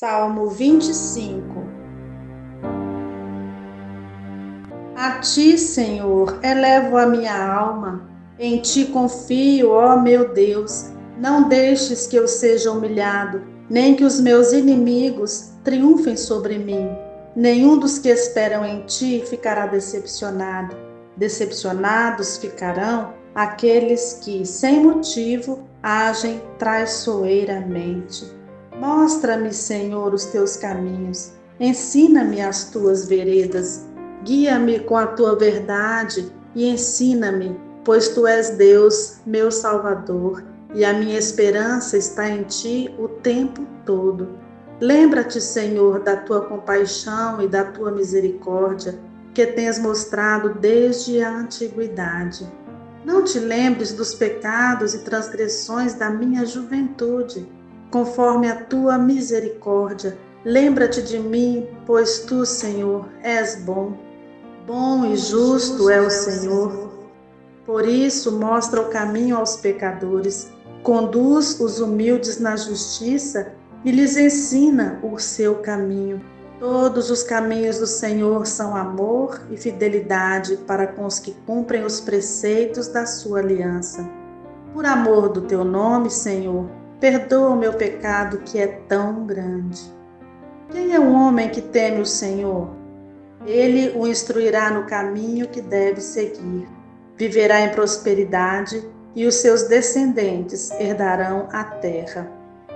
Salmo 25 A ti, Senhor, elevo a minha alma, em ti confio, ó meu Deus. Não deixes que eu seja humilhado, nem que os meus inimigos triunfem sobre mim. Nenhum dos que esperam em ti ficará decepcionado. Decepcionados ficarão aqueles que, sem motivo, agem traiçoeiramente. Mostra-me, Senhor, os teus caminhos. Ensina-me as tuas veredas. Guia-me com a tua verdade e ensina-me, pois tu és Deus, meu Salvador, e a minha esperança está em ti o tempo todo. Lembra-te, Senhor, da tua compaixão e da tua misericórdia, que tens mostrado desde a antiguidade. Não te lembres dos pecados e transgressões da minha juventude conforme a tua misericórdia. Lembra-te de mim, pois tu, Senhor, és bom. Bom e justo é o Senhor. Por isso, mostra o caminho aos pecadores, conduz os humildes na justiça e lhes ensina o seu caminho. Todos os caminhos do Senhor são amor e fidelidade para com os que cumprem os preceitos da sua aliança. Por amor do teu nome, Senhor, Perdoa o meu pecado que é tão grande. Quem é o homem que teme o Senhor? Ele o instruirá no caminho que deve seguir. Viverá em prosperidade e os seus descendentes herdarão a terra.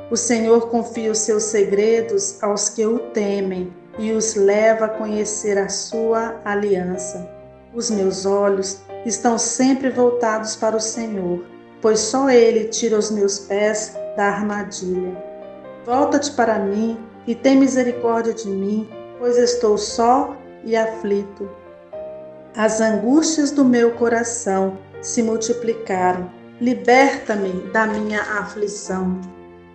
O Senhor confia os seus segredos aos que o temem e os leva a conhecer a sua aliança. Os meus olhos estão sempre voltados para o Senhor, pois só Ele tira os meus pés da armadilha. Volta-te para mim e tem misericórdia de mim, pois estou só e aflito. As angústias do meu coração se multiplicaram. Liberta-me da minha aflição.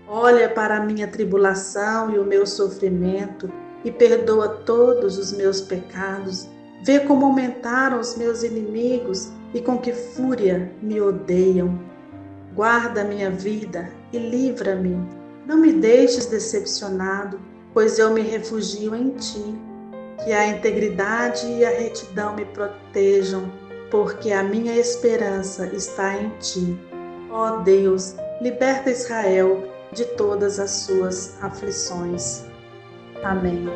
Olha para a minha tribulação e o meu sofrimento e perdoa todos os meus pecados. Vê como aumentaram os meus inimigos e com que fúria me odeiam. Guarda minha vida e livra-me. Não me deixes decepcionado, pois eu me refugio em ti. Que a integridade e a retidão me protejam, porque a minha esperança está em ti. Ó Deus, liberta Israel de todas as suas aflições. Amém.